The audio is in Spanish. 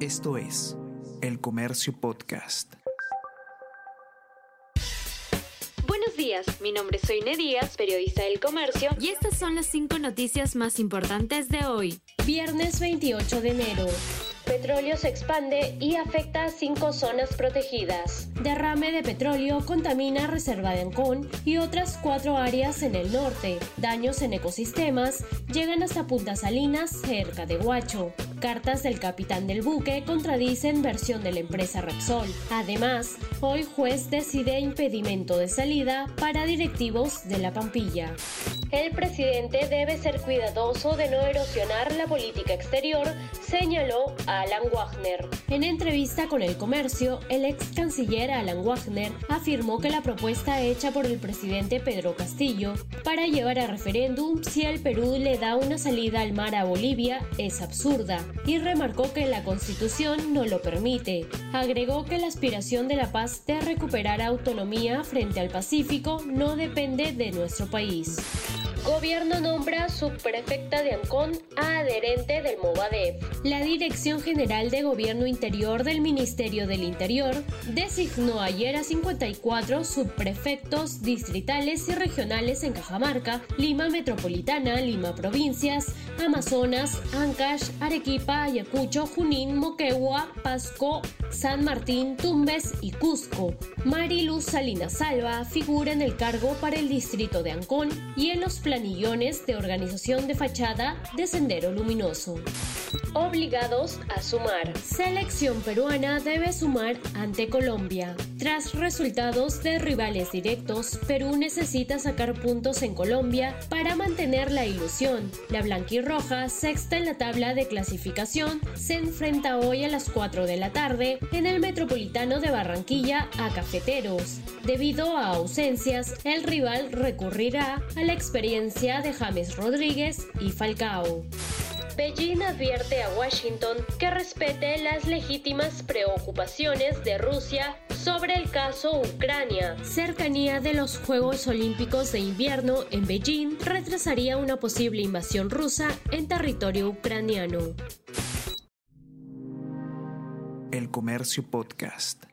Esto es El Comercio Podcast. Buenos días, mi nombre es Soine Díaz, periodista del Comercio, y estas son las cinco noticias más importantes de hoy. Viernes 28 de enero. Petróleo se expande y afecta a cinco zonas protegidas. Derrame de petróleo contamina reserva de Ancón y otras cuatro áreas en el norte. Daños en ecosistemas llegan hasta Punta Salinas, cerca de Huacho. Cartas del capitán del buque contradicen versión de la empresa Repsol. Además, hoy juez decide impedimento de salida para directivos de la Pampilla. El presidente debe ser cuidadoso de no erosionar la política exterior, señaló Alan Wagner. En entrevista con el comercio, el ex canciller Alan Wagner afirmó que la propuesta hecha por el presidente Pedro Castillo para llevar a referéndum si el Perú le da una salida al mar a Bolivia es absurda y remarcó que la constitución no lo permite. Agregó que la aspiración de la paz de recuperar autonomía frente al Pacífico no depende de nuestro país. Gobierno nombra subprefecta de Ancón a adherente del Movadef. La Dirección General de Gobierno Interior del Ministerio del Interior designó ayer a 54 subprefectos distritales y regionales en Cajamarca, Lima Metropolitana, Lima Provincias, Amazonas, Ancash, Arequipa, Ayacucho, Junín, Moquegua, Pasco, San Martín, Tumbes y Cusco. Mariluz Salinas Salva figura en el cargo para el distrito de Ancón y en los planillones de organización de fachada de Sendero Luminoso. Obligados a sumar. Selección peruana debe sumar ante Colombia. Tras resultados de rivales directos, Perú necesita sacar puntos en Colombia para mantener la ilusión. La blanquirroja, sexta en la tabla de clasificación, se enfrenta hoy a las 4 de la tarde en el Metropolitano de Barranquilla a Cafeteros. Debido a ausencias, el rival recurrirá a la experiencia de James Rodríguez y Falcao. Beijing advierte a Washington que respete las legítimas preocupaciones de Rusia sobre el caso Ucrania. Cercanía de los Juegos Olímpicos de Invierno en Beijing retrasaría una posible invasión rusa en territorio ucraniano. El Comercio Podcast.